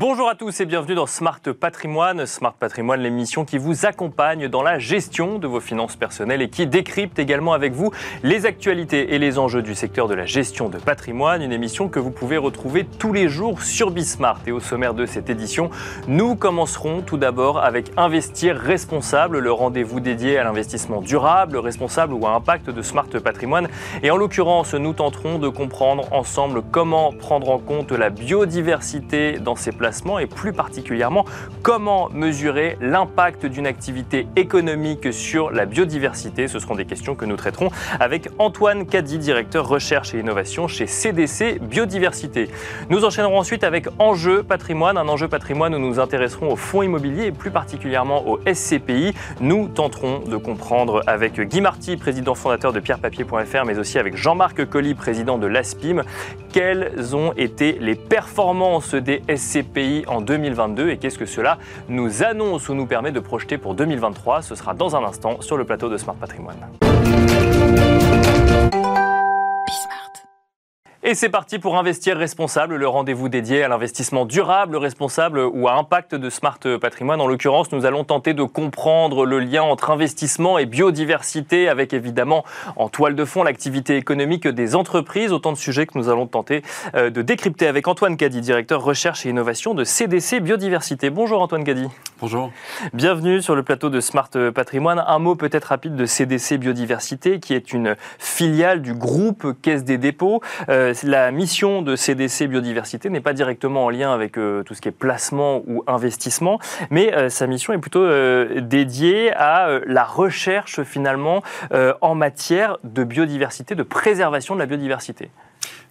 Bonjour à tous et bienvenue dans Smart Patrimoine. Smart Patrimoine, l'émission qui vous accompagne dans la gestion de vos finances personnelles et qui décrypte également avec vous les actualités et les enjeux du secteur de la gestion de patrimoine. Une émission que vous pouvez retrouver tous les jours sur Bismart. Et au sommaire de cette édition, nous commencerons tout d'abord avec Investir responsable, le rendez-vous dédié à l'investissement durable, responsable ou à impact de Smart Patrimoine. Et en l'occurrence, nous tenterons de comprendre ensemble comment prendre en compte la biodiversité dans ces et plus particulièrement comment mesurer l'impact d'une activité économique sur la biodiversité. Ce seront des questions que nous traiterons avec Antoine Caddy, directeur recherche et innovation chez CDC Biodiversité. Nous enchaînerons ensuite avec Enjeu patrimoine, un enjeu patrimoine où nous nous intéresserons aux fonds immobiliers et plus particulièrement au SCPI. Nous tenterons de comprendre avec Guy Marty, président fondateur de pierrepapier.fr, mais aussi avec Jean-Marc Colli, président de l'ASPIM, quelles ont été les performances des SCPI en 2022 et qu'est-ce que cela nous annonce ou nous permet de projeter pour 2023 Ce sera dans un instant sur le plateau de Smart Patrimoine. Et c'est parti pour Investir Responsable, le rendez-vous dédié à l'investissement durable, responsable ou à impact de Smart Patrimoine. En l'occurrence, nous allons tenter de comprendre le lien entre investissement et biodiversité, avec évidemment en toile de fond l'activité économique des entreprises. Autant de sujets que nous allons tenter euh, de décrypter avec Antoine Caddy, directeur recherche et innovation de CDC Biodiversité. Bonjour Antoine Caddy. Bonjour. Bienvenue sur le plateau de Smart Patrimoine. Un mot peut-être rapide de CDC Biodiversité, qui est une filiale du groupe Caisse des dépôts. Euh, la mission de CDC Biodiversité n'est pas directement en lien avec euh, tout ce qui est placement ou investissement, mais euh, sa mission est plutôt euh, dédiée à la recherche finalement en matière de biodiversité, de préservation de la biodiversité.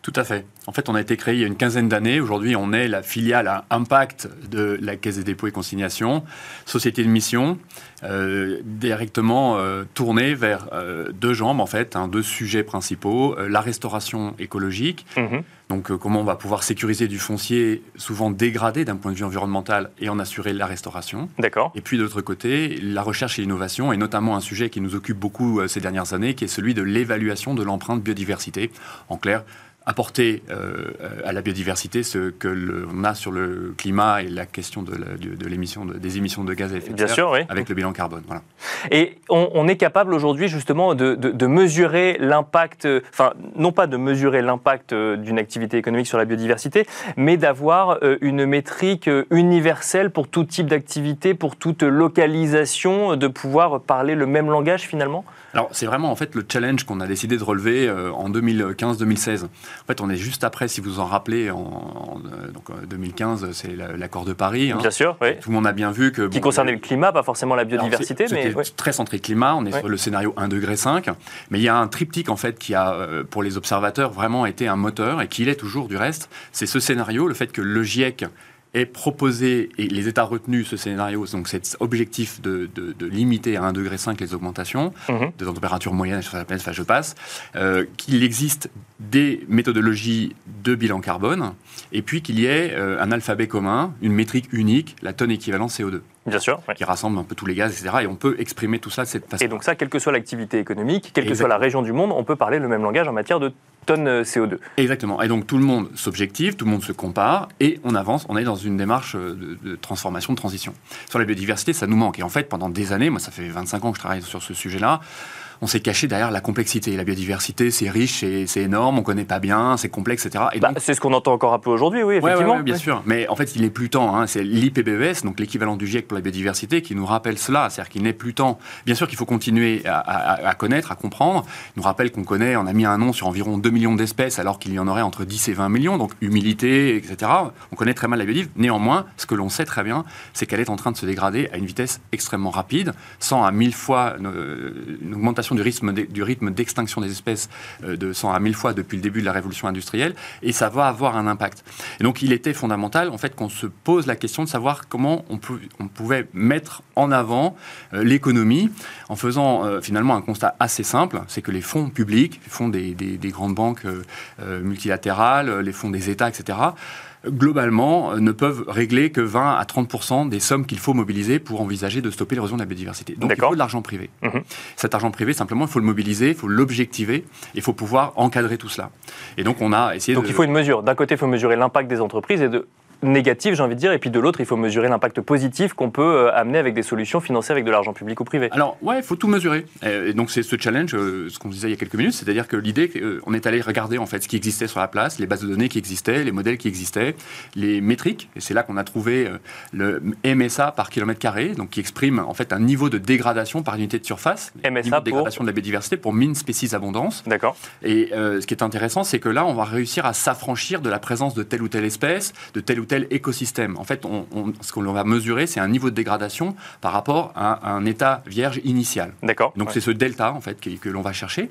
Tout à fait. En fait, on a été créé il y a une quinzaine d'années. Aujourd'hui, on est la filiale à impact de la Caisse des dépôts et consignations, société de mission, euh, directement euh, tournée vers euh, deux jambes, en fait, hein, deux sujets principaux. la restauration écologique, mhm. donc comment on va pouvoir sécuriser du foncier souvent dégradé d'un point de vue environnemental et en assurer la restauration. D'accord. Et puis, de l'autre côté, la recherche et l'innovation, et notamment un sujet qui nous occupe beaucoup ces dernières années, qui est celui de l'évaluation de l'empreinte biodiversité. En clair, apporter euh, à la biodiversité ce que l'on a sur le climat et la question de, l'émission des émissions de gaz à effet de serre avec le bilan carbone. Voilà. Et on, est capable aujourd'hui justement de, mesurer l'impact, enfin non pas de mesurer l'impact euh, d'une activité économique sur la biodiversité, mais d'avoir euh, une métrique universelle pour tout type d'activité, pour toute localisation, de pouvoir parler le même langage finalement? Alors, c'est vraiment en fait le challenge qu'on a décidé de relever euh, en 2015-2016. En fait, on est juste après, si vous en rappelez, en, euh, donc, 2015, euh, c'est l'accord de Paris. Hein. Bien sûr, oui. Tout le monde a bien vu que. Qui concernait le climat, pas forcément la biodiversité, mais. très centré climat, on est sur le scénario 1,5 degré. Mais il y a un triptyque, en fait, qui a, pour les observateurs, vraiment été un moteur, et qui l'est toujours du reste. C'est ce scénario, le fait que le GIEC est proposé, et les États retenus ce scénario, donc cet objectif de, limiter à 1,5 degré les augmentations mhm. de température moyenne sur la planète, enfin je passe, euh, qu'il existe des méthodologies de bilan carbone, et puis qu'il y ait euh, un alphabet commun, une métrique unique, la tonne équivalent CO2. Bien sûr. Qui rassemble un peu tous les gaz, etc. Et on peut exprimer tout ça de cette façon. Et donc ça, quelle que soit l'activité économique, quelle que soit la région du monde, on peut parler le même langage en matière de tonnes euh, CO2. Exactement. Et donc tout le monde s'objective, tout le monde se compare, et on avance, on est dans une démarche euh, de, transformation, de transition. Sur la biodiversité, ça nous manque. Et en fait, pendant des années, moi ça fait 25 ans que je travaille sur ce sujet-là, on s'est caché derrière la complexité. La biodiversité, c'est riche, c'est énorme, on connaît pas bien, c'est complexe, etc. Et bah, c'est ce qu'on entend encore un peu aujourd'hui, oui, effectivement. bien sûr. Mais en fait, il n'est plus temps. Hein. C'est l'IPBES, donc l'équivalent du GIEC pour la biodiversité, qui nous rappelle cela. C'est-à-dire qu'il n'est plus temps. Bien sûr qu'il faut continuer à, connaître, à comprendre. Il nous rappelle qu'on connaît, on a mis un nom sur environ 2 millions d'espèces, alors qu'il y en aurait entre 10 et 20 millions. Donc humilité, etc. On connaît très mal la biodiversité. Néanmoins, ce que l'on sait très bien, c'est qu'elle est en train de se dégrader à une vitesse extrêmement rapide, sans à mille fois euh, une augmentation du rythme, du rythme d'extinction des espèces euh, de 100 à 1000 fois depuis le début de la révolution industrielle, et ça va avoir un impact. Et donc il était fondamental en fait qu'on se pose la question de savoir comment on, pouvait mettre en avant euh, l'économie en faisant euh, finalement un constat assez simple, c'est que les fonds publics, les fonds des, grandes banques multilatérales, les fonds des États, etc., globalement, euh, ne peuvent régler que 20 à 30 des sommes qu'il faut mobiliser pour envisager de stopper l'érosion de la biodiversité. Donc il faut de l'argent privé. Mhm. Cet argent privé, simplement, il faut le mobiliser, il faut l'objectiver, il faut pouvoir encadrer tout cela. Et donc on a essayé donc il faut une mesure. D'un côté, il faut mesurer l'impact des entreprises et de négatif, j'ai envie de dire, et puis de l'autre, il faut mesurer l'impact positif qu'on peut euh, amener avec des solutions financées avec de l'argent public ou privé. Alors, ouais, il faut tout mesurer. Et donc, c'est ce challenge, euh, ce qu'on disait il y a quelques minutes, c'est-à-dire que l'idée, euh, on est allé regarder en fait ce qui existait sur la place, les bases de données qui existaient, les modèles qui existaient, les métriques, et c'est là qu'on a trouvé le MSA par kilomètre carré, donc qui exprime en fait un niveau de dégradation par unité de surface, MSA niveau de dégradation de la biodiversité pour mine species abondance. D'accord. Et ce qui est intéressant, c'est que là, on va réussir à s'affranchir de la présence de telle ou telle espèce, de tel ou tel écosystème. En fait, on, ce qu'on va mesurer, c'est un niveau de dégradation par rapport à un état vierge initial. D'accord. Donc c'est ce delta en fait que, l'on va chercher.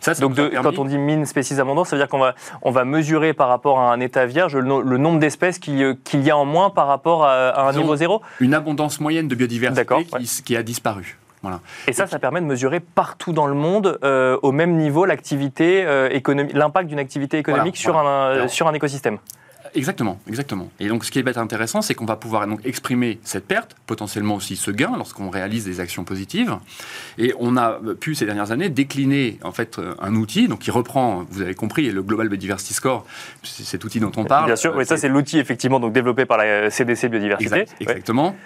Ça, Donc quand on dit mine spécies abondance, ça veut dire qu'on va, on va mesurer par rapport à un état vierge le, nombre d'espèces euh, qu'il y a en moins par rapport à, un niveau zéro Une abondance moyenne de biodiversité qui, qui a disparu. Voilà. Et ça, ça permet de mesurer partout dans le monde, euh, au même niveau, l'activité euh, économique, l'impact d'une activité économique sur, Un, sur un écosystème. Exactement, exactement. Et donc, ce qui est intéressant, c'est qu'on va pouvoir donc exprimer cette perte, potentiellement aussi ce gain, lorsqu'on réalise des actions positives. Et on a pu ces dernières années décliner en fait un outil, donc qui reprend, vous avez compris, le Global Biodiversity Score, cet outil dont on parle. Bien sûr, oui, ça c'est l'outil effectivement donc développé par la CDC Biodiversité. exactement.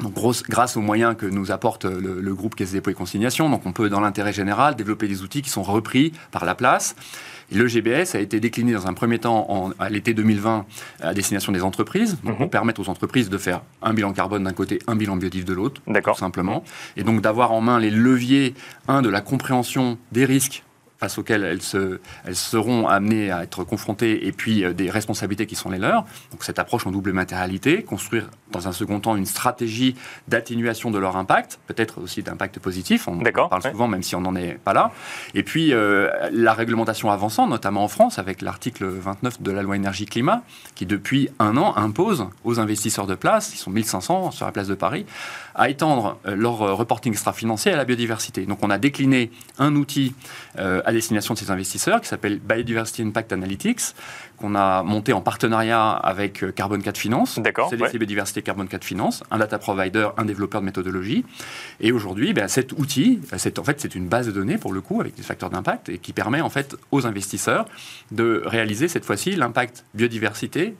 Donc, grâce aux moyens que nous apporte le, groupe Caisse des dépôts et consignations, donc on peut, dans l'intérêt général, développer des outils qui sont repris par la place. le GBS a été décliné dans un premier temps en, à l'été 2020 à destination des entreprises, donc pour mhm. permettre aux entreprises de faire un bilan carbone d'un côté, un bilan biodiversité de l'autre, tout simplement, et donc d'avoir en main les leviers, un, de la compréhension des risques face auxquelles elles, se, elles seront amenées à être confrontées, et puis euh, des responsabilités qui sont les leurs. Donc cette approche en double matérialité, construire dans un second temps une stratégie d'atténuation de leur impact, peut-être aussi d'impact positif, on en parle souvent même si on n'en est pas là. Et puis euh, la réglementation avançant, notamment en France, avec l'article 29 de la loi énergie-climat, qui depuis un an impose aux investisseurs de place, ils sont 1500 sur la place de Paris, à étendre euh, leur reporting extra-financier à la biodiversité. Donc on a décliné un outil à destination de ces investisseurs qui s'appelle Biodiversity Impact Analytics, qu'on a monté en partenariat avec euh, Carbon 4 Finance, CDC Biodiversité Carbon 4 Finance, un data provider, un développeur de méthodologie. Et aujourd'hui, ben, cet outil, en fait, c'est une base de données pour le coup avec des facteurs d'impact et qui permet en fait aux investisseurs de réaliser cette fois-ci l'impact biodiversité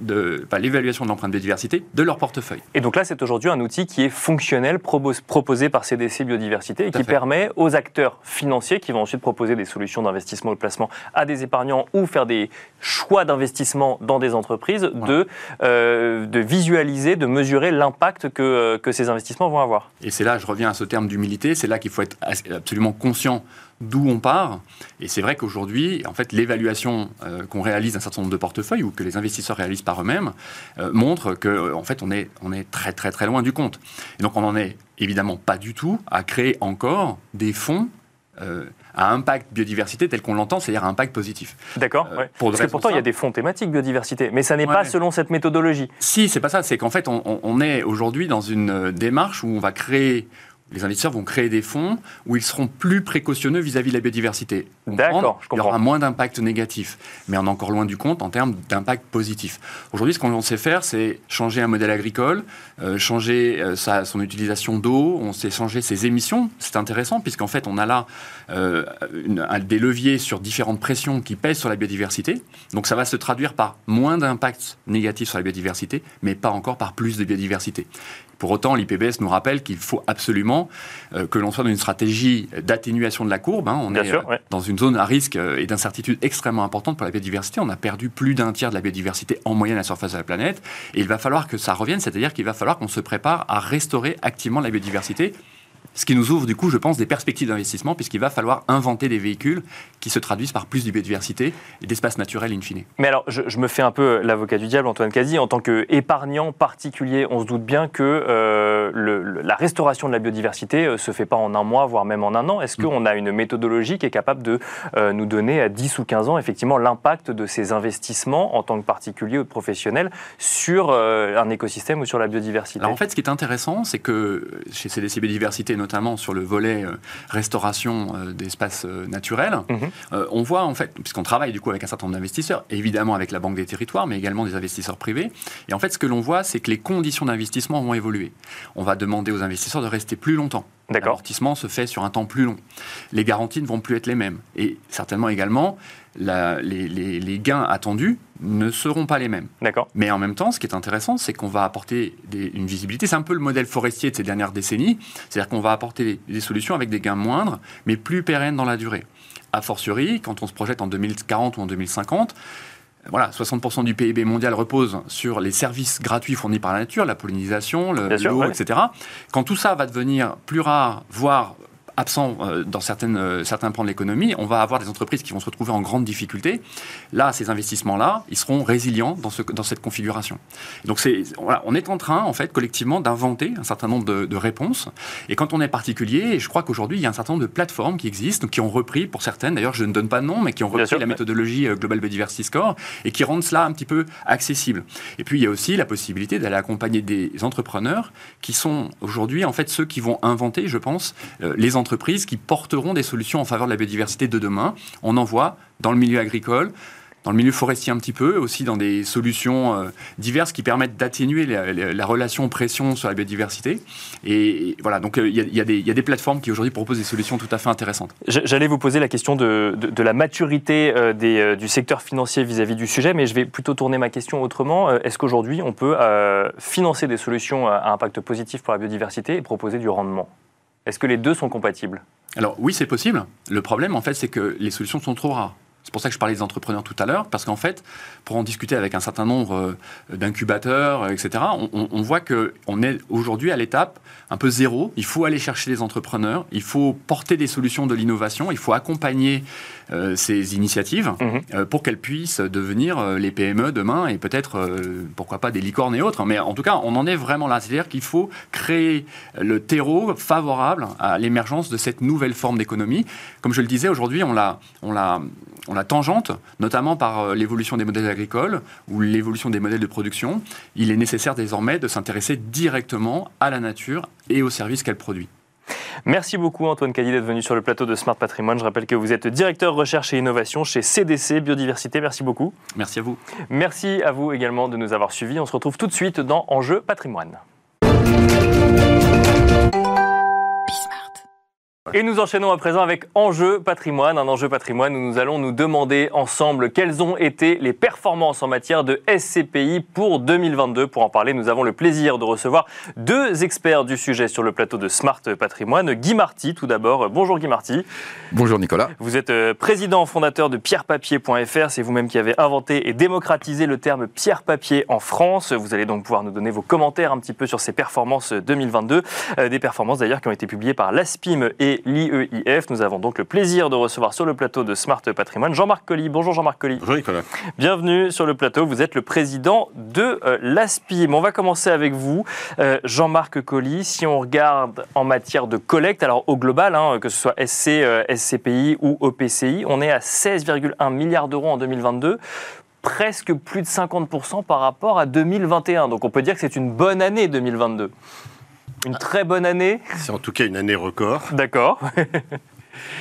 de l'évaluation de l'empreinte biodiversité de leur portefeuille. Et donc là, c'est aujourd'hui un outil qui est fonctionnel, proposé par CDC Biodiversité et qui permet aux acteurs financiers qui vont ensuite proposer des solutions d'investissement ou de placement à des épargnants ou faire des choix d'investissement dans des entreprises de, euh, de visualiser, de mesurer l'impact que, euh, que ces investissements vont avoir. Et c'est là, je reviens à ce terme d'humilité, c'est là qu'il faut être absolument conscient d'où on part. Et c'est vrai qu'aujourd'hui, en fait, l'évaluation euh, qu'on réalise d'un certain nombre de portefeuilles ou que les investisseurs réalisent par eux-mêmes euh, montre que, euh, en fait, on est, on est très très très loin du compte. Et donc, on n'en est évidemment pas du tout à créer encore des fonds à impact biodiversité tel qu'on l'entend, c'est-à-dire à impact positif. D'accord. Parce que pourtant, il y a des fonds thématiques biodiversité, mais ça n'est pas selon cette méthodologie. Si, c'est pas ça. C'est qu'en fait, on, on est aujourd'hui dans une démarche où on va créer les investisseurs vont créer des fonds où ils seront plus précautionneux vis-à-vis de la biodiversité. D'accord, je comprends. Il y aura moins d'impact négatif, mais on est encore loin du compte en termes d'impact positif. Aujourd'hui, ce qu'on sait faire, c'est changer un modèle agricole, euh, changer euh, sa, son utilisation d'eau, on sait changer ses émissions. C'est intéressant puisqu'en fait, on a là euh, des leviers sur différentes pressions qui pèsent sur la biodiversité. Donc ça va se traduire par moins d'impact négatif sur la biodiversité, mais pas encore par plus de biodiversité. Pour autant, l'IPBS nous rappelle qu'il faut absolument euh, que l'on soit dans une stratégie d'atténuation de la courbe. Hein. On est euh, dans une zone à risque euh, et d'incertitude extrêmement importante pour la biodiversité. On a perdu plus d'un tiers de la biodiversité en moyenne à la surface de la planète. Et il va falloir que ça revienne, c'est-à-dire qu'il va falloir qu'on se prépare à restaurer activement la biodiversité ce qui nous ouvre, du coup, je pense, des perspectives d'investissement, puisqu'il va falloir inventer des véhicules qui se traduisent par plus de biodiversité et d'espace naturel in fine. Mais alors, je, me fais un peu l'avocat du diable, Antoine Cazzi. En tant qu'épargnant particulier, on se doute bien que euh, la restauration de la biodiversité ne euh, se fait pas en un mois, voire même en un an. Est-ce mm. qu'on a une méthodologie qui est capable de euh, nous donner à 10 ou 15 ans, effectivement, l'impact de ces investissements en tant que particulier ou de professionnel sur un écosystème ou sur la biodiversité? Alors, En fait, ce qui est intéressant, c'est que chez CDC Biodiversité, notamment sur le volet euh, restauration euh, d'espaces euh, naturels, mhm. on voit en fait, puisqu'on travaille du coup avec un certain nombre d'investisseurs, évidemment avec la Banque des Territoires, mais également des investisseurs privés, et en fait ce que l'on voit, c'est que les conditions d'investissement vont évoluer. On va demander aux investisseurs de rester plus longtemps L'amortissement se fait sur un temps plus long. Les garanties ne vont plus être les mêmes. Et certainement également, les, gains attendus ne seront pas les mêmes. D'accord. Mais en même temps, ce qui est intéressant, c'est qu'on va apporter une visibilité. C'est un peu le modèle forestier de ces dernières décennies. C'est-à-dire qu'on va apporter des, solutions avec des gains moindres, mais plus pérennes dans la durée. A fortiori, quand on se projette en 2040 ou en 2050, voilà, 60% du PIB mondial repose sur les services gratuits fournis par la nature, la pollinisation, l'eau, etc. Quand tout ça va devenir plus rare, voire absent euh, dans certaines, euh, certains pans de l'économie, on va avoir des entreprises qui vont se retrouver en grande difficulté. Là, ces investissements-là, ils seront résilients dans, ce, dans cette configuration. Donc, c'est, voilà, on est en train, en fait, collectivement, d'inventer un certain nombre de, réponses. Et quand on est particulier, je crois qu'aujourd'hui, il y a un certain nombre de plateformes qui existent, qui ont repris, pour certaines, d'ailleurs, je ne donne pas de nom, mais qui ont repris la méthodologie euh, Global Biodiversity Score et qui rendent cela un petit peu accessible. Et puis, il y a aussi la possibilité d'aller accompagner des entrepreneurs qui sont aujourd'hui, en fait, ceux qui vont inventer, je pense, les entreprises entreprises qui porteront des solutions en faveur de la biodiversité de demain. On en voit dans le milieu agricole, dans le milieu forestier un petit peu, aussi dans des solutions euh, diverses qui permettent d'atténuer la, relation pression sur la biodiversité. Et, voilà, donc euh, il y, a des plateformes qui aujourd'hui proposent des solutions tout à fait intéressantes. J'allais vous poser la question de, la maturité euh, du secteur financier vis-à-vis du sujet, mais je vais plutôt tourner ma question autrement. Est-ce qu'aujourd'hui on peut financer des solutions à impact positif pour la biodiversité et proposer du rendement? Est-ce que les deux sont compatibles? Alors oui, c'est possible. Le problème, en fait, c'est que les solutions sont trop rares. C'est pour ça que je parlais des entrepreneurs tout à l'heure, parce qu'en fait, pour en discuter avec un certain nombre euh, d'incubateurs, etc., on, voit qu'on est aujourd'hui à l'étape un peu zéro. Il faut aller chercher des entrepreneurs, il faut porter des solutions de l'innovation, il faut accompagner euh, ces initiatives mhm. euh, pour qu'elles puissent devenir les PME demain et peut-être, pourquoi pas, des licornes et autres. Mais en tout cas, on en est vraiment là. C'est-à-dire qu'il faut créer le terreau favorable à l'émergence de cette nouvelle forme d'économie. Comme je le disais, aujourd'hui, on l'a, on l'a, la tangente, notamment par euh, l'évolution des modèles agricoles ou l'évolution des modèles de production, il est nécessaire désormais de s'intéresser directement à la nature et aux services qu'elle produit. Merci beaucoup Antoine Caddy d'être venu sur le plateau de Smart Patrimoine. Je rappelle que vous êtes directeur recherche et innovation chez CDC Biodiversité. Merci beaucoup. Merci à vous. Merci à vous également de nous avoir suivis. On se retrouve tout de suite dans Enjeu Patrimoine. Et nous enchaînons à présent avec Enjeu patrimoine, un enjeu patrimoine où nous allons nous demander ensemble quelles ont été les performances en matière de SCPI pour 2022. Pour en parler, nous avons le plaisir de recevoir deux experts du sujet sur le plateau de Smart Patrimoine. Guy Marty, tout d'abord. Bonjour Guy Marty. Bonjour Nicolas. Vous êtes euh, président fondateur de pierrepapier.fr. C'est vous-même qui avez inventé et démocratisé le terme pierre-papier en France. Vous allez donc pouvoir nous donner vos commentaires un petit peu sur ces performances 2022. Euh, des performances d'ailleurs qui ont été publiées par l'ASPIM et l'IEIF. Nous avons donc le plaisir de recevoir sur le plateau de Smart Patrimoine Jean-Marc Colli. Bonjour Jean-Marc Colli. Bonjour Nicolas. Bienvenue sur le plateau. Vous êtes le président de euh, l'ASPIM. On va commencer avec vous, euh, Jean-Marc Colli. Si on regarde en matière de collecte, alors au global, hein, que ce soit SC, euh, SCPI ou OPCI, on est à 16,1 milliards d'euros en 2022 presque plus de 50% par rapport à 2021. Donc on peut dire que c'est une bonne année 2022. Une très bonne année. C'est en tout cas une année record. D'accord.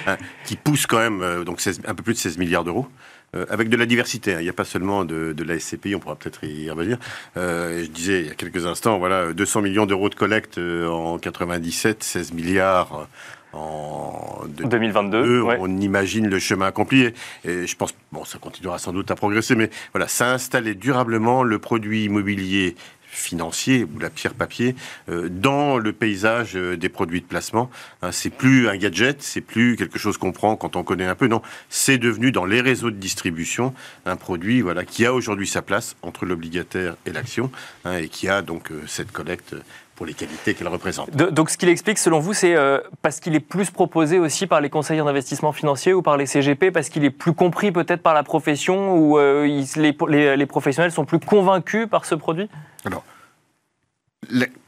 Hein, qui pousse quand même euh, donc un peu plus de 16 milliards d'euros. Euh, avec de la diversité. Hein. Il n'y a pas seulement de, de, la SCPI, on pourra peut-être y revenir. Euh, je disais il y a quelques instants, voilà, 200 millions d'euros de collecte en 97, 16 milliards en 2022. On imagine le chemin accompli. Et je pense, bon, ça continuera sans doute à progresser, mais voilà, ça a installé durablement le produit immobilier financier ou la pierre papier euh, dans le paysage euh, des produits de placement. Hein, c'est plus un gadget, c'est plus quelque chose qu'on prend quand on connaît un peu. Non, c'est devenu dans les réseaux de distribution un produit voilà qui a aujourd'hui sa place entre l'obligataire et l'action hein, et qui a donc euh, cette collecte pour les qualités qu'elle représente. donc ce qu'il explique, selon vous, c'est parce qu'il est plus proposé aussi par les conseillers d'investissement financier ou par les CGP, parce qu'il est plus compris peut-être par la profession, ou les, les, les, professionnels sont plus convaincus par ce produit? Alors,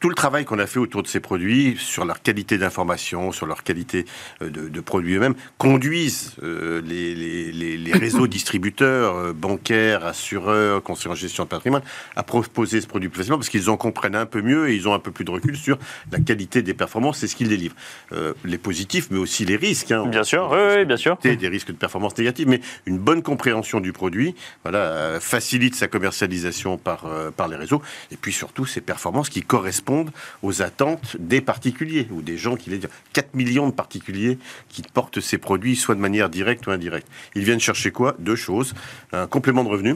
tout le travail qu'on a fait autour de ces produits, sur leur qualité d'information, sur leur qualité euh, de, produits eux-mêmes, conduisent euh, les, réseaux distributeurs, euh, bancaires, assureurs, conseillers en gestion de patrimoine, à proposer ce produit plus facilement parce qu'ils en comprennent un peu mieux et ils ont un peu plus de recul sur la qualité des performances et ce qu'ils délivrent. les positifs, mais aussi les risques. Hein. bien sûr, oui, bien sûr. Des risques de performance négative, mais une bonne compréhension du produit voilà, facilite sa commercialisation par, par les réseaux et puis surtout ces performances qui correspondent répondent aux attentes des particuliers ou des gens qui les 4 millions de particuliers qui portent ces produits soit de manière directe ou indirecte. Ils viennent chercher quoi? Deux choses un complément de revenu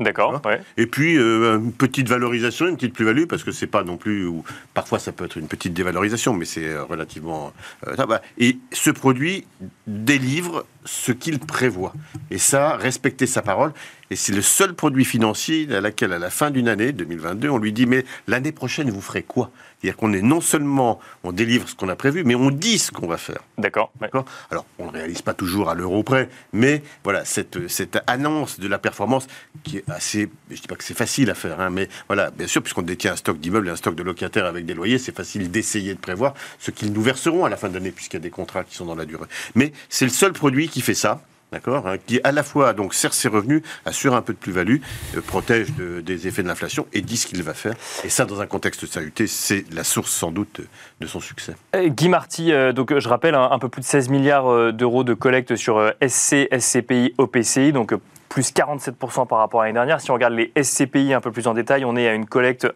D'accord. Ouais. Et puis euh, une petite valorisation, une petite plus-value, parce que c'est pas non plus, ou parfois ça peut être une petite dévalorisation, mais c'est euh, relativement. Euh, et ce produit délivre ce qu'il prévoit. Et ça, respecter sa parole. Et c'est le seul produit financier à laquelle, à la fin d'une année, 2022, on lui dit mais l'année prochaine, vous ferez quoi? C'est-à-dire qu'on est non seulement, on délivre ce qu'on a prévu, mais on dit ce qu'on va faire. D'accord. D'accord? Alors, on ne réalise pas toujours à l'euro près, mais voilà, cette, cette annonce de la performance qui est assez, je ne dis pas que c'est facile à faire, hein, mais voilà, bien sûr, puisqu'on détient un stock d'immeubles et un stock de locataires avec des loyers, c'est facile d'essayer de prévoir ce qu'ils nous verseront à la fin de l'année, puisqu'il y a des contrats qui sont dans la durée. Mais c'est le seul produit qui fait ça d'accord, hein, qui à la fois donc sert ses revenus, assure un peu de plus-value, euh, protège des effets de l'inflation et dit ce qu'il va faire. Et ça, dans un contexte saluté, c'est la source sans doute de son succès. Euh, Guy Marty, euh, donc je rappelle un, peu plus de 16 milliards d'euros de collecte sur SC, SCPI, OPCI, donc plus 47% par rapport à l'année dernière. Si on regarde les SCPI un peu plus en détail, on est à une collecte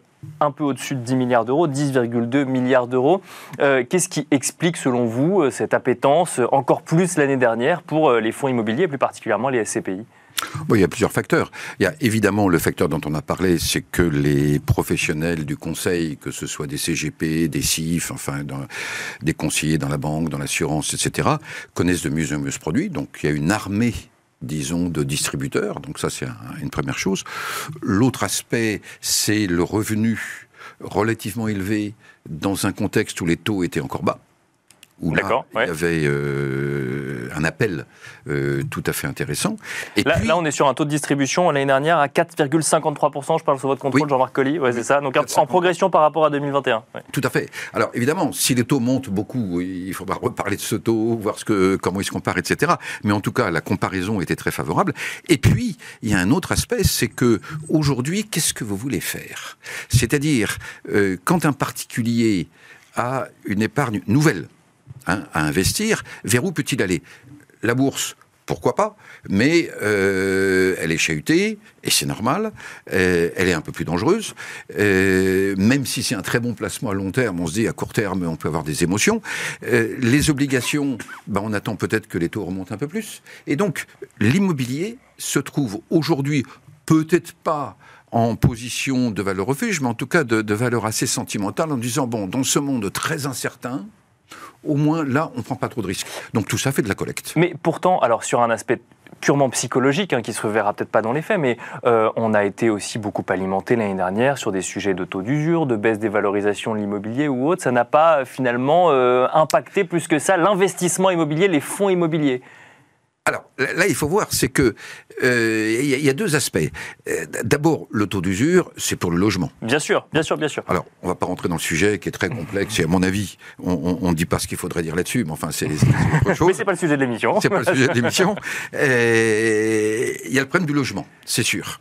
un peu au-dessus de 10 milliards d'euros, 10,2 milliards d'euros. Euh, qu'est-ce qui explique, selon vous, euh, cette appétence encore plus l'année dernière pour euh, les fonds immobiliers, plus particulièrement les SCPI il y a plusieurs facteurs. Il y a évidemment le facteur dont on a parlé, c'est que les professionnels du conseil, que ce soit des CGP, des CIF, enfin des conseillers dans la banque, dans l'assurance, etc., connaissent de mieux en mieux ce produit. Donc il y a une armée disons, de distributeurs. Donc ça, c'est une première chose. L'autre aspect, c'est le revenu relativement élevé dans un contexte où les taux étaient encore bas où là, il y avait euh, un appel euh, tout à fait intéressant. Et là, là, on est sur un taux de distribution l'année dernière à 4,53%, je parle sous votre contrôle, Jean-Marc Colli, ouais, c'est ça, donc en progression par rapport à 2021. Tout à fait. Alors évidemment, si les taux montent beaucoup, il faudra reparler de ce taux, voir ce que, comment ils se comparent, etc. Mais en tout cas, la comparaison était très favorable. Et puis, il y a un autre aspect, c'est que aujourd'hui, qu'est-ce que vous voulez faire? C'est-à-dire, euh, quand un particulier a une épargne nouvelle, Hein, à investir, vers où peut-il aller? La bourse, pourquoi pas Mais euh, elle est chahutée, et c'est normal. Euh, elle est un peu plus dangereuse. Euh, même si c'est un très bon placement à long terme, on se dit à court terme, on peut avoir des émotions. les obligations, ben, on attend peut-être que les taux remontent un peu plus. Et donc, l'immobilier se trouve aujourd'hui peut-être pas en position de valeur refuge, mais en tout cas de, de valeur assez sentimentale, en disant, bon, dans ce monde très incertain, au moins là, on ne prend pas trop de risques. Donc tout ça fait de la collecte. Mais pourtant, alors sur un aspect purement psychologique, hein, qui se verra peut-être pas dans les faits, mais euh, on a été aussi beaucoup alimenté l'année dernière sur des sujets de taux d'usure, de baisse des valorisations de l'immobilier ou autre. Ça n'a pas finalement euh, impacté plus que ça l'investissement immobilier, les fonds immobiliers. Alors là, il faut voir, c'est que euh, il y, a deux aspects. Euh, d'abord, le taux d'usure, c'est pour le logement. Bien sûr, bien sûr, bien sûr. Alors, on va pas rentrer dans le sujet qui est très complexe. Et à mon avis, on ne dit pas ce qu'il faudrait dire là-dessus, mais enfin, c'est autre chose. mais c'est pas le sujet de l'émission. C'est pas le sujet de l'émission. Euh, il y a le problème du logement, c'est sûr.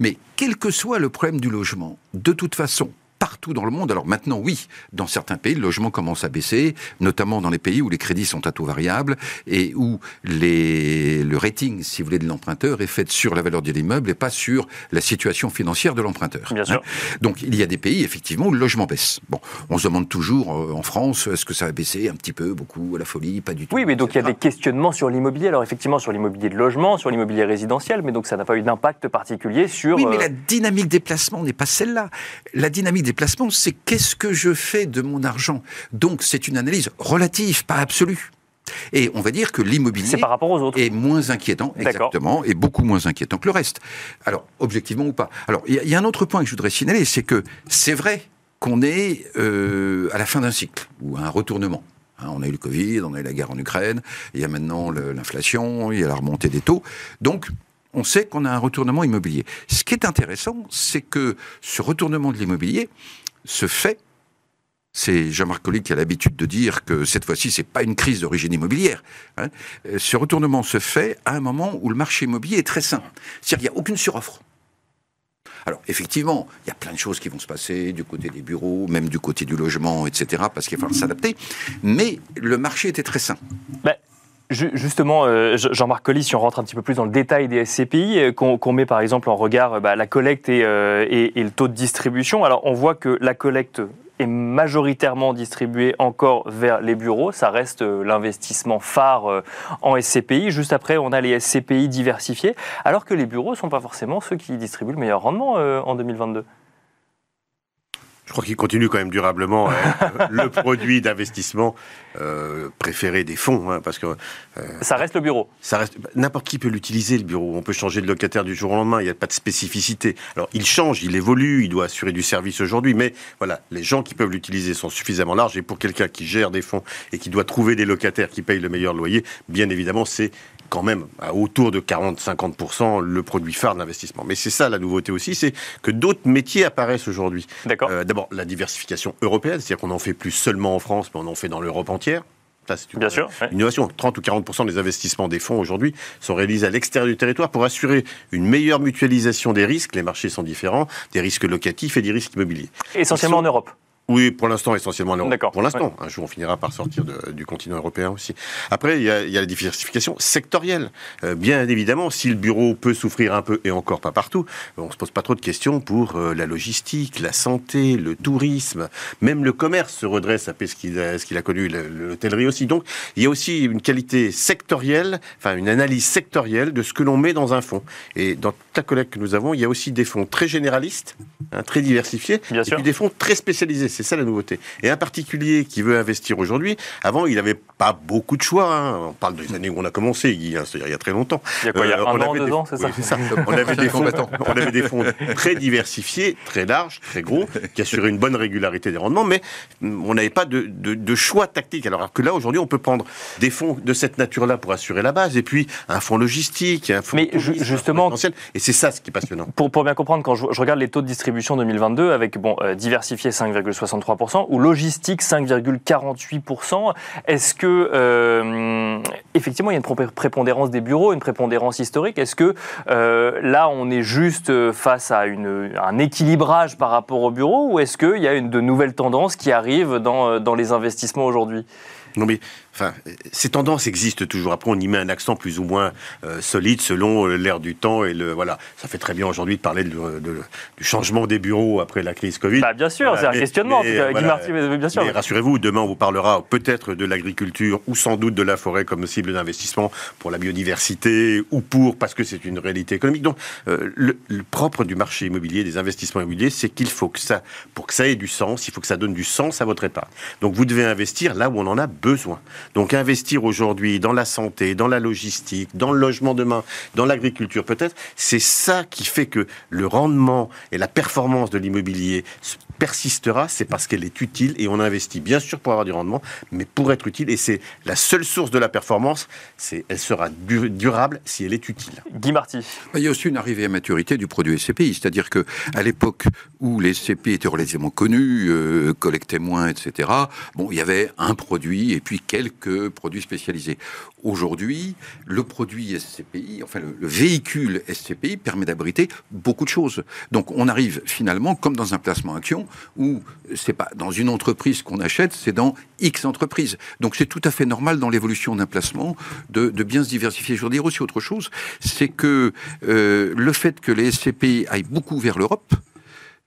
Mais quel que soit le problème du logement, de toute façon, partout dans le monde. Alors maintenant, oui, dans certains pays, le logement commence à baisser, notamment dans les pays où les crédits sont à taux variable et où les, le rating, si vous voulez, de l'emprunteur est fait sur la valeur de l'immeuble et pas sur la situation financière de l'emprunteur. Bien sûr. Hein. Donc il y a des pays, effectivement, où le logement baisse. Bon, on se demande toujours euh, en France, est-ce que ça a baissé un petit peu, beaucoup, à la folie, pas du tout? Oui, mais donc il y a des questionnements sur l'immobilier. Alors effectivement, sur l'immobilier de logement, sur l'immobilier résidentiel, mais donc ça n'a pas eu d'impact particulier sur... Oui, mais euh, la dynamique des placements n'est pas celle-là. La dynamique c'est qu'est-ce que je fais de mon argent. Donc c'est une analyse relative, pas absolue. Et on va dire que l'immobilier par rapport aux autres. est moins inquiétant, exactement, et beaucoup moins inquiétant que le reste. Alors, objectivement ou pas. Alors, il y, a un autre point que je voudrais signaler, c'est que c'est vrai qu'on est euh, à la fin d'un cycle, ou à un retournement. Hein, on a eu le Covid, on a eu la guerre en Ukraine, il y a maintenant l'inflation, il y a la remontée des taux. Donc, on sait qu'on a un retournement immobilier. Ce qui est intéressant, c'est que ce retournement de l'immobilier se fait. C'est Jean-Marc Colli qui a l'habitude de dire que cette fois-ci, c'est pas une crise d'origine immobilière. Hein. Ce retournement se fait à un moment où le marché immobilier est très sain. C'est-à-dire qu'il n'y a aucune suroffre. Alors, effectivement, il y a plein de choses qui vont se passer du côté des bureaux, même du côté du logement, etc., parce qu'il va falloir s'adapter. Mais le marché était très sain. Bah, Justement, euh, Jean-Marc Collis, si on rentre un petit peu plus dans le détail des SCPI, euh, qu'on met par exemple en regard bah, la collecte et, et, le taux de distribution, alors on voit que la collecte est majoritairement distribuée encore vers les bureaux. Ça reste l'investissement phare en SCPI. Juste après, on a les SCPI diversifiés, alors que les bureaux ne sont pas forcément ceux qui distribuent le meilleur rendement en 2022. Je crois qu'il continue quand même durablement le produit d'investissement euh, préféré des fonds, hein, parce que euh, ça reste le bureau. Ça reste n'importe qui peut l'utiliser le bureau. On peut changer de locataire du jour au lendemain. Il n'y a pas de spécificité. Alors il change, il évolue, il doit assurer du service aujourd'hui, mais voilà, les gens qui peuvent l'utiliser sont suffisamment larges. Et pour quelqu'un qui gère des fonds et qui doit trouver des locataires qui payent le meilleur loyer, bien évidemment, c'est quand même à autour de 40-50% le produit phare de l'investissement. Mais c'est ça la nouveauté aussi, c'est que d'autres métiers apparaissent aujourd'hui. D'accord. Euh, d'abord, la diversification européenne, c'est-à-dire qu'on n'en fait plus seulement en France, mais on en fait dans l'Europe entière. Ça, c'est une Bien sûr, innovation. 30 ou 40% des investissements des fonds aujourd'hui sont réalisés à l'extérieur du territoire pour assurer une meilleure mutualisation des risques. Les marchés sont différents, des risques locatifs et des risques immobiliers. Essentiellement en Europe. Oui, pour l'instant, essentiellement en Europe. Pour l'instant. Un jour, on finira par sortir du continent européen aussi. Après, il y a, la diversification sectorielle. Euh, bien évidemment, si le bureau peut souffrir un peu, et encore pas partout, on se pose pas trop de questions pour euh, la logistique, la santé, le tourisme, même le commerce se redresse après ce qu'il a, ce a connu, l'hôtellerie aussi. Donc, il y a aussi une qualité sectorielle, enfin une analyse sectorielle de ce que l'on met dans un fonds. Et dans la collecte que nous avons, il y a aussi des fonds très généralistes, hein, très diversifiés, Bien et puis des fonds très spécialisés c'est ça la nouveauté. Et un particulier qui veut investir aujourd'hui, avant, il n'avait pas beaucoup de choix. Hein. On parle des années où on a commencé, hein, c'est-à-dire il y a très longtemps. Il y a quoi, il y a euh, un an, deux ans, c'est ça, On, avait des fonds, on avait des fonds très diversifiés, très larges, très gros, qui assuraient une bonne régularité des rendements, mais on n'avait pas de, de, choix tactique. Alors que là, aujourd'hui, on peut prendre des fonds de cette nature-là pour assurer la base, et puis un fonds logistique, un fonds mais justement, et c'est ça ce qui est passionnant. Pour, pour bien comprendre, quand je, regarde les taux de distribution 2022, avec bon, euh, diversifié 5,60 63% ou logistique 5,48%. Est-ce que euh, effectivement il y a une prépondérance des bureaux, une prépondérance historique? Est-ce que euh, là on est juste face à une, un équilibrage par rapport aux bureaux ou est-ce qu'il y a une, de nouvelles tendances qui arrivent dans, dans les investissements aujourd'hui? Non mais Enfin, ces tendances existent toujours. Après, on y met un accent plus ou moins euh, solide selon euh, l'ère du temps et le voilà. Ça fait très bien aujourd'hui de parler du changement des bureaux après la crise Covid. Bah, bien sûr, c'est un questionnement. Marty, bien sûr. Mais rassurez-vous, demain on vous parlera peut-être de l'agriculture ou sans doute de la forêt comme cible d'investissement pour la biodiversité ou pour parce que c'est une réalité économique. Donc, euh, le, propre du marché immobilier, des investissements immobiliers, c'est qu'il faut que ça, pour que ça ait du sens, il faut que ça donne du sens à votre épargne. Donc, vous devez investir là où on en a besoin. Donc investir aujourd'hui dans la santé, dans la logistique, dans le logement demain, dans l'agriculture peut-être, c'est ça qui fait que le rendement et la performance de l'immobilier persistera, c'est parce qu'elle est utile et on investit bien sûr pour avoir du rendement, mais pour être utile. Et c'est la seule source de la performance, c'est elle sera durable si elle est utile. Guy Marty. Il y a aussi une arrivée à maturité du produit SCPI, c'est-à-dire que à l'époque où les SCPI étaient relativement connus, euh, collectaient moins, etc. Bon, il y avait un produit et puis quelques produits spécialisés. Aujourd'hui, le produit SCPI, enfin le, le véhicule SCPI permet d'abriter beaucoup de choses. Donc on arrive finalement comme dans un placement action où c'est pas dans une entreprise qu'on achète, c'est dans X entreprises. Donc c'est tout à fait normal dans l'évolution d'un placement de, bien se diversifier. Je veux dire aussi autre chose, c'est que euh, le fait que les SCPI aillent beaucoup vers l'Europe,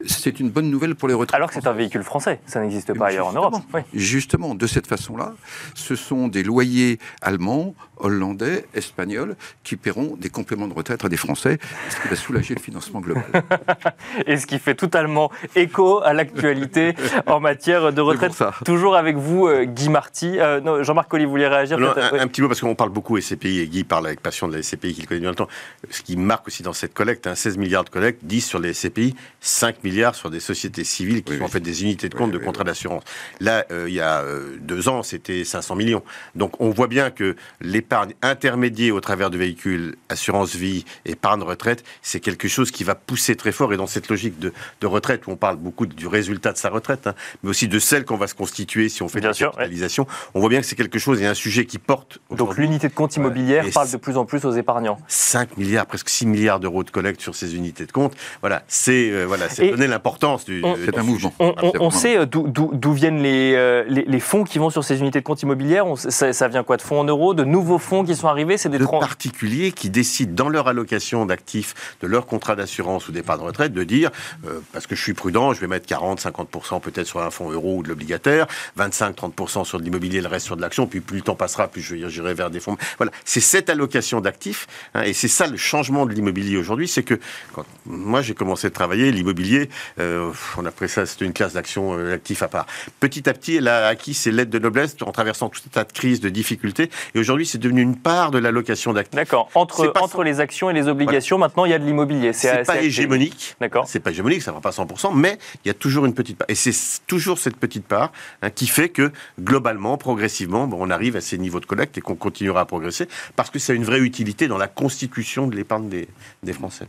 c'est une bonne nouvelle pour les retraités. Alors que c'est un véhicule français, ça n'existe pas ailleurs en Europe. Justement, de cette façon-là, ce sont des loyers allemands, hollandais, espagnols qui paieront des compléments de retraite à des Français, ce qui va soulager le financement global. Et ce qui fait totalement écho à l'actualité en matière de retraite. Toujours avec vous, euh, Guy Marty. Euh, Jean-Marc Colli, vous voulez réagir un, petit mot, parce qu'on parle beaucoup SCPI, et Guy parle avec passion de la SCPI qu'il connaît bien le temps. Ce qui marque aussi dans cette collecte, 16 hein, milliards de collectes, 10 sur les SCPI, 5 milliards sur des sociétés civiles qui sont en fait des unités de compte de contrats d'assurance. Là, euh, il y a deux ans, c'était 500 millions. Donc on voit bien que l'épargne intermédiaire au travers de véhicules, assurance vie, épargne retraite, c'est quelque chose qui va pousser très fort. Et dans cette logique de, retraite, où on parle beaucoup du résultat de sa retraite, hein, mais aussi de celle qu'on va se constituer si on fait de la capitalisation, on voit bien que c'est quelque chose et un sujet qui porte. Donc l'unité de compte immobilière parle de plus en plus aux épargnants. 5 milliards, presque 6 milliards d'euros de collecte sur ces unités de compte. Voilà, c'est euh, voilà, c'est comprenez l'importance du. C'est un mouvement. On, on- on sait euh, d'où- viennent les, euh, les, les fonds qui vont sur ces unités de compte immobilières. On ça, ça vient quoi De fonds en euros De nouveaux fonds qui sont arrivés? C'est des de particuliers qui décident dans leur allocation d'actifs, de leur contrat d'assurance ou d'épargne retraite, de dire, euh, parce que je suis prudent, je vais mettre 40, 50% peut-être sur un fonds euro ou de l'obligataire, 25, 30% sur de l'immobilier, le reste sur de l'action, puis plus le temps passera, plus je j'irai vers des fonds. Voilà, c'est cette allocation d'actifs, hein, et c'est ça le changement de l'immobilier aujourd'hui, c'est que quand moi j'ai commencé à travailler, l'immobilier, euh, on appelait ça, c'était une classe d'actions euh, à part. Petit à petit, elle a acquis ses lettres de noblesse en traversant tout un tas de crises, de difficultés, et aujourd'hui c'est devenu une part de l'allocation d'actifs. D'accord. Entre, entre les actions et les obligations, maintenant, il y a de l'immobilier. C'est pas hégémonique. D'accord. C'est pas hégémonique, ça ne va pas 100%, mais il y a toujours une petite part. Et c'est toujours cette petite part hein, qui fait que, globalement, progressivement, bon, on arrive à ces niveaux de collecte et qu'on continuera à progresser parce que c'est une vraie utilité dans la constitution de l'épargne des, des Français.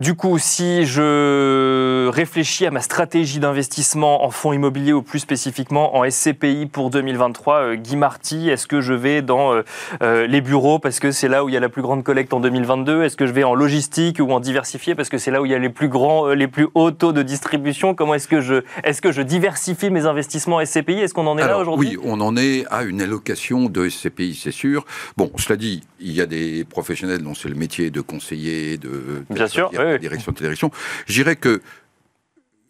Du coup, si je réfléchis à ma stratégie d'investissement en fonds immobiliers ou plus spécifiquement en SCPI pour 2023, euh, Guy Marty, est-ce que je vais dans euh, euh, les bureaux parce que c'est là où il y a la plus grande collecte en 2022 Est-ce que je vais en logistique ou en diversifié parce que c'est là où il y a les plus grands, les plus hauts taux de distribution? Comment est-ce que je, est-ce que je diversifie mes investissements SCPI Est-ce qu'on en est là aujourd'hui? Oui, on en est à une allocation de SCPI, c'est sûr. Bon, cela dit, il y a des professionnels dont c'est le métier de conseiller, de Bien sûr, oui, direction de direction. Je dirais que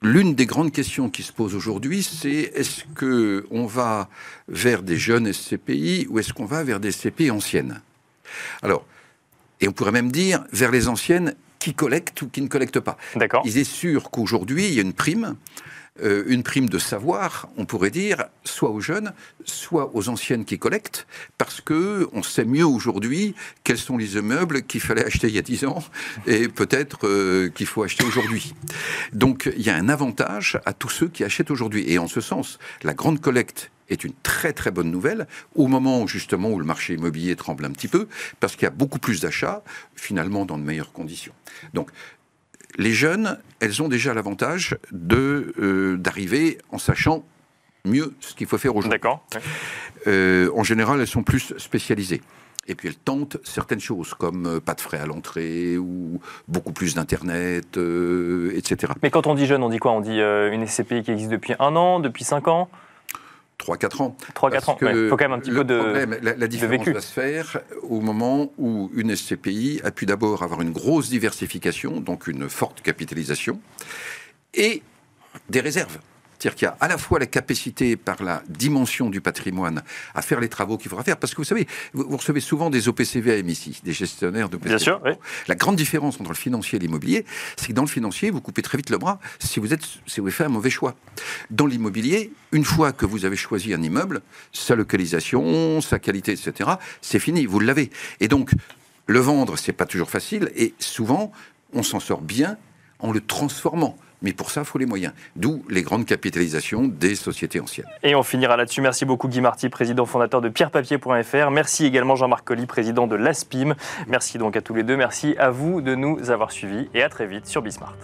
l'une des grandes questions qui se pose aujourd'hui, c'est est-ce que on va vers des jeunes SCPI ou est-ce qu'on va vers des SCPI anciennes? Alors, et on pourrait même dire vers les anciennes qui collectent ou qui ne collectent pas. D'accord. Il est sûr qu'aujourd'hui, il y a une prime, euh, une prime de savoir, on pourrait dire, soit aux jeunes, soit aux anciennes qui collectent, parce que on sait mieux aujourd'hui quels sont les immeubles qu'il fallait acheter il y a 10 ans et peut-être euh, qu'il faut acheter aujourd'hui. Donc il y a un avantage à tous ceux qui achètent aujourd'hui. Et en ce sens, la grande collecte est une très très bonne nouvelle au moment justement où le marché immobilier tremble un petit peu parce qu'il y a beaucoup plus d'achats finalement dans de meilleures conditions. Donc les jeunes, elles ont déjà l'avantage de euh, d'arriver en sachant mieux ce qu'il faut faire aujourd'hui. D'accord. Euh, en général, elles sont plus spécialisées. Et puis elles tentent certaines choses, comme euh, pas de frais à l'entrée ou beaucoup plus d'internet, euh, etc. Mais quand on dit jeune, on dit quoi? On dit une SCPI qui existe depuis un an, depuis cinq ans? 3-4 ans. 3-4 Parce ans. Il faut quand même un petit peu de. problème, la, la différence va se faire au moment où une SCPI a pu d'abord avoir une grosse diversification, donc une forte capitalisation, et des réserves. C'est-à-dire qu'il y a à la fois la capacité par la dimension du patrimoine à faire les travaux qu'il faudra faire. Parce que vous savez, vous, recevez souvent des OPCVM ici, des gestionnaires de Bien sûr, oui. La grande différence entre le financier et l'immobilier, c'est que dans le financier, vous coupez très vite le bras si vous, êtes, si vous avez fait un mauvais choix. Dans l'immobilier, une fois que vous avez choisi un immeuble, sa localisation, sa qualité, etc., c'est fini, vous l'avez. Et donc, le vendre, c'est pas toujours facile, et souvent, on s'en sort bien en le transformant. Mais pour ça, il faut les moyens. D'où les grandes capitalisations des sociétés anciennes. Et on finira là-dessus. Merci beaucoup Guy Marty, président fondateur de pierrepapier.fr. Merci également Jean-Marc Colli, président de l'ASPIM. Merci donc à tous les deux. Merci à vous de nous avoir suivis et à très vite sur Bismart.